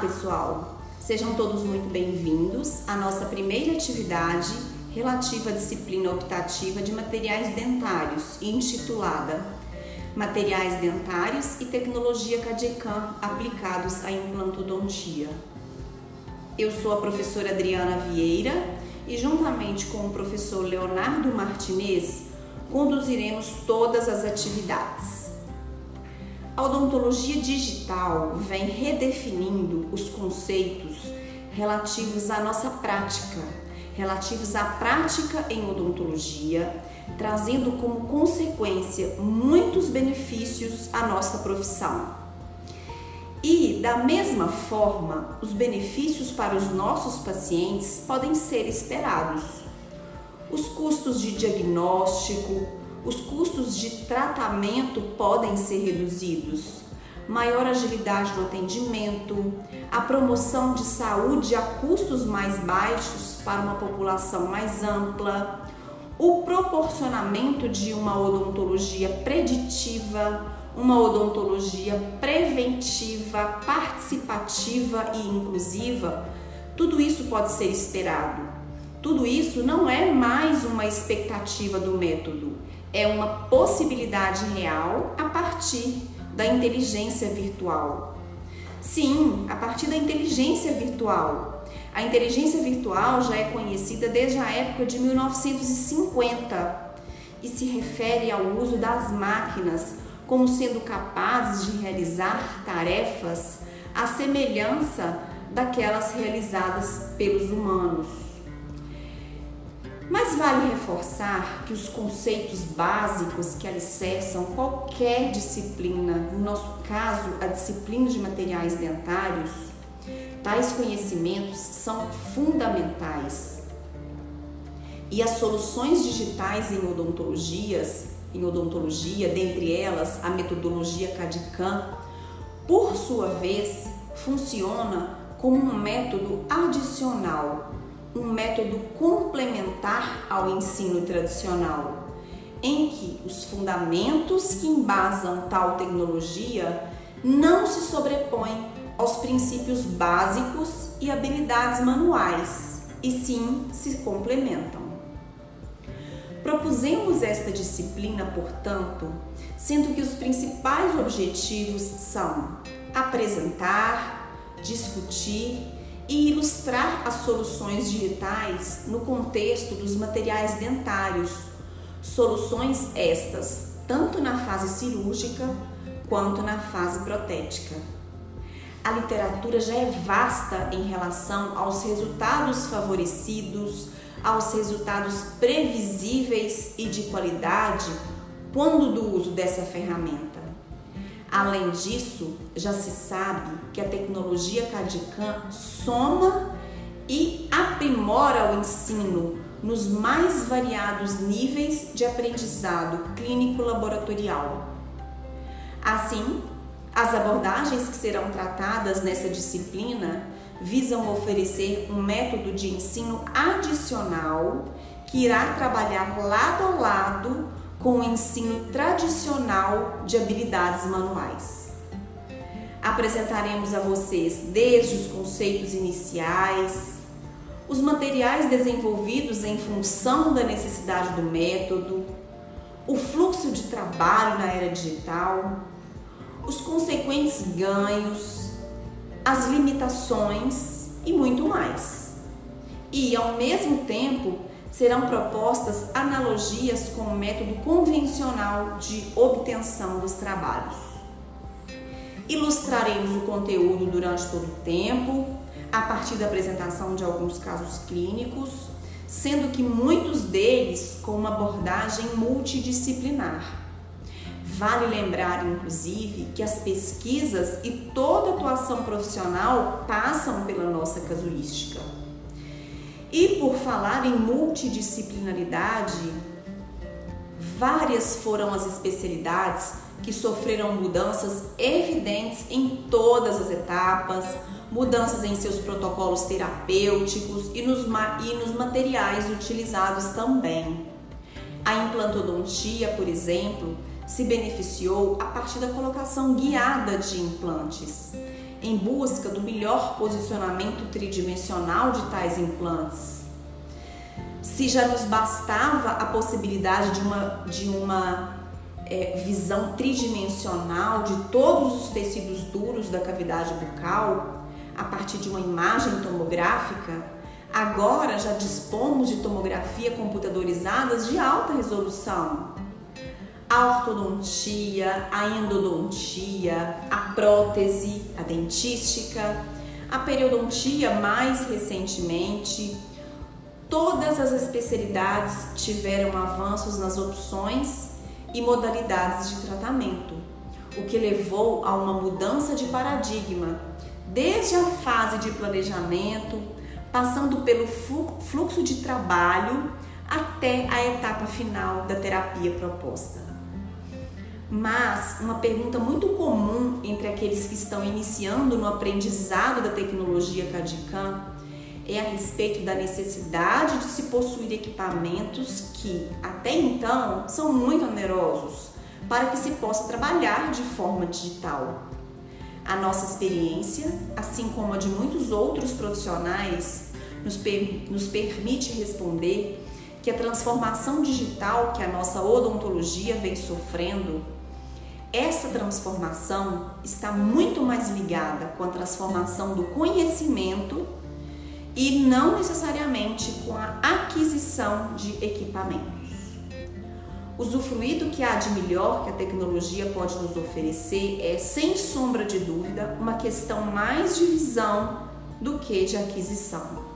pessoal! Sejam todos muito bem-vindos à nossa primeira atividade relativa à disciplina optativa de materiais dentários, intitulada Materiais dentários e tecnologia CADECAM aplicados à implantodontia. Eu sou a professora Adriana Vieira e, juntamente com o professor Leonardo Martinez, conduziremos todas as atividades. A odontologia digital vem redefinindo os conceitos relativos à nossa prática, relativos à prática em odontologia, trazendo como consequência muitos benefícios à nossa profissão. E, da mesma forma, os benefícios para os nossos pacientes podem ser esperados. Os custos de diagnóstico, os custos de tratamento podem ser reduzidos, maior agilidade no atendimento, a promoção de saúde a custos mais baixos para uma população mais ampla, o proporcionamento de uma odontologia preditiva, uma odontologia preventiva, participativa e inclusiva, tudo isso pode ser esperado. Tudo isso não é mais uma expectativa do método, é uma possibilidade real a partir da inteligência virtual. Sim, a partir da inteligência virtual. A inteligência virtual já é conhecida desde a época de 1950 e se refere ao uso das máquinas como sendo capazes de realizar tarefas à semelhança daquelas realizadas pelos humanos. Vale reforçar que os conceitos básicos que alicerçam qualquer disciplina, no nosso caso, a disciplina de materiais dentários, tais conhecimentos são fundamentais. E as soluções digitais em odontologias, em odontologia, dentre elas a metodologia CAD-CAM, por sua vez, funciona como um método adicional um método complementar ao ensino tradicional, em que os fundamentos que embasam tal tecnologia não se sobrepõem aos princípios básicos e habilidades manuais, e sim se complementam. Propusemos esta disciplina, portanto, sendo que os principais objetivos são apresentar, discutir e ilustrar as soluções digitais no contexto dos materiais dentários. Soluções estas tanto na fase cirúrgica quanto na fase protética. A literatura já é vasta em relação aos resultados favorecidos, aos resultados previsíveis e de qualidade quando do uso dessa ferramenta. Além disso, já se sabe que a tecnologia CAD-CAM soma e aprimora o ensino nos mais variados níveis de aprendizado clínico laboratorial. Assim, as abordagens que serão tratadas nessa disciplina visam oferecer um método de ensino adicional que irá trabalhar lado a lado com o ensino tradicional de habilidades manuais. Apresentaremos a vocês desde os conceitos iniciais, os materiais desenvolvidos em função da necessidade do método, o fluxo de trabalho na era digital, os consequentes ganhos, as limitações e muito mais. E, ao mesmo tempo, serão propostas analogias com o método convencional de obtenção dos trabalhos. Ilustraremos o conteúdo durante todo o tempo, a partir da apresentação de alguns casos clínicos, sendo que muitos deles com uma abordagem multidisciplinar. Vale lembrar, inclusive, que as pesquisas e toda atuação profissional passam pela nossa casuística. E por falar em multidisciplinaridade, várias foram as especialidades que sofreram mudanças evidentes em todas as etapas, mudanças em seus protocolos terapêuticos e nos, e nos materiais utilizados também. A implantodontia, por exemplo, se beneficiou a partir da colocação guiada de implantes em busca do melhor posicionamento tridimensional de tais implantes? Se já nos bastava a possibilidade de uma, de uma é, visão tridimensional de todos os tecidos duros da cavidade bucal a partir de uma imagem tomográfica, agora já dispomos de tomografia computadorizadas de alta resolução a ortodontia, a endodontia, a prótese, a dentística, a periodontia mais recentemente. Todas as especialidades tiveram avanços nas opções e modalidades de tratamento, o que levou a uma mudança de paradigma, desde a fase de planejamento, passando pelo fluxo de trabalho até a etapa final da terapia proposta. Mas uma pergunta muito comum entre aqueles que estão iniciando no aprendizado da tecnologia CAD/CAM é a respeito da necessidade de se possuir equipamentos que, até então, são muito onerosos para que se possa trabalhar de forma digital. A nossa experiência, assim como a de muitos outros profissionais, nos, per nos permite responder que a transformação digital que a nossa odontologia vem sofrendo essa transformação está muito mais ligada com a transformação do conhecimento e não necessariamente com a aquisição de equipamentos. Usufruir do que há de melhor que a tecnologia pode nos oferecer é, sem sombra de dúvida, uma questão mais de visão do que de aquisição.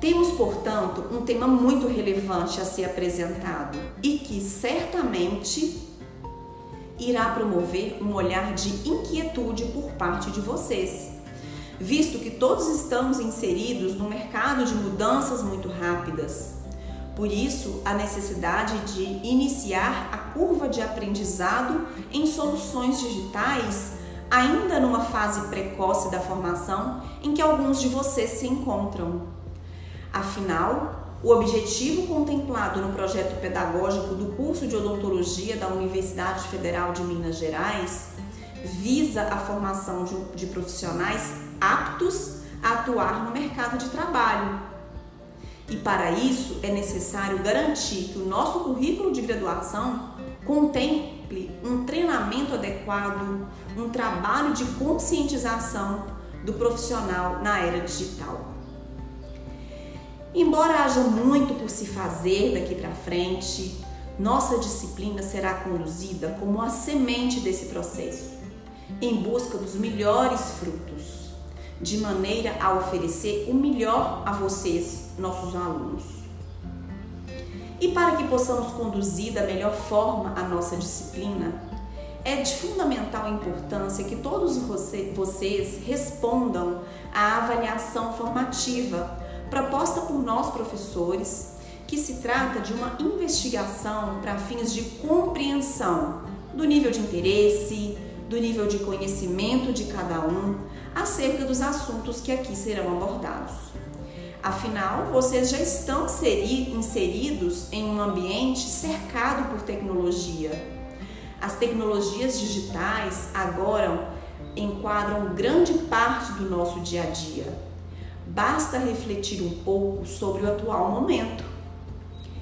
Temos, portanto, um tema muito relevante a ser apresentado e que certamente irá promover um olhar de inquietude por parte de vocês, visto que todos estamos inseridos no mercado de mudanças muito rápidas. Por isso, a necessidade de iniciar a curva de aprendizado em soluções digitais ainda numa fase precoce da formação em que alguns de vocês se encontram. Afinal, o objetivo contemplado no projeto pedagógico do curso de odontologia da Universidade Federal de Minas Gerais visa a formação de, profissionais aptos a atuar no mercado de trabalho. E para isso é necessário garantir que o nosso currículo de graduação contemple um treinamento adequado, um trabalho de conscientização do profissional na era digital. Embora haja muito por se fazer daqui para frente, nossa disciplina será conduzida como a semente desse processo, em busca dos melhores frutos, de maneira a oferecer o melhor a vocês, nossos alunos. E para que possamos conduzir da melhor forma a nossa disciplina, é de fundamental importância que todos vocês respondam à avaliação formativa proposta por nós professores, que se trata de uma investigação para fins de compreensão do nível de interesse, do nível de conhecimento de cada um acerca dos assuntos que aqui serão abordados. Afinal, vocês já estão inseridos em um ambiente cercado por tecnologia. As tecnologias digitais agora enquadram grande parte do nosso dia a dia basta refletir um pouco sobre o atual momento.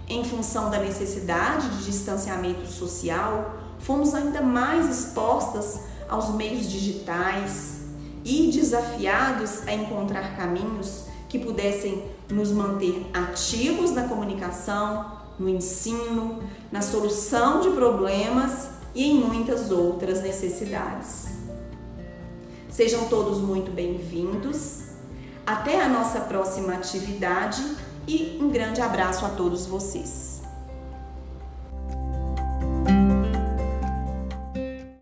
Em função da necessidade de distanciamento social, fomos ainda mais expostas aos meios digitais e desafiados a encontrar caminhos que pudessem nos manter ativos na comunicação, no ensino, na solução de problemas e em muitas outras necessidades. Sejam todos muito bem-vindos até a nossa próxima atividade e um grande abraço a todos vocês.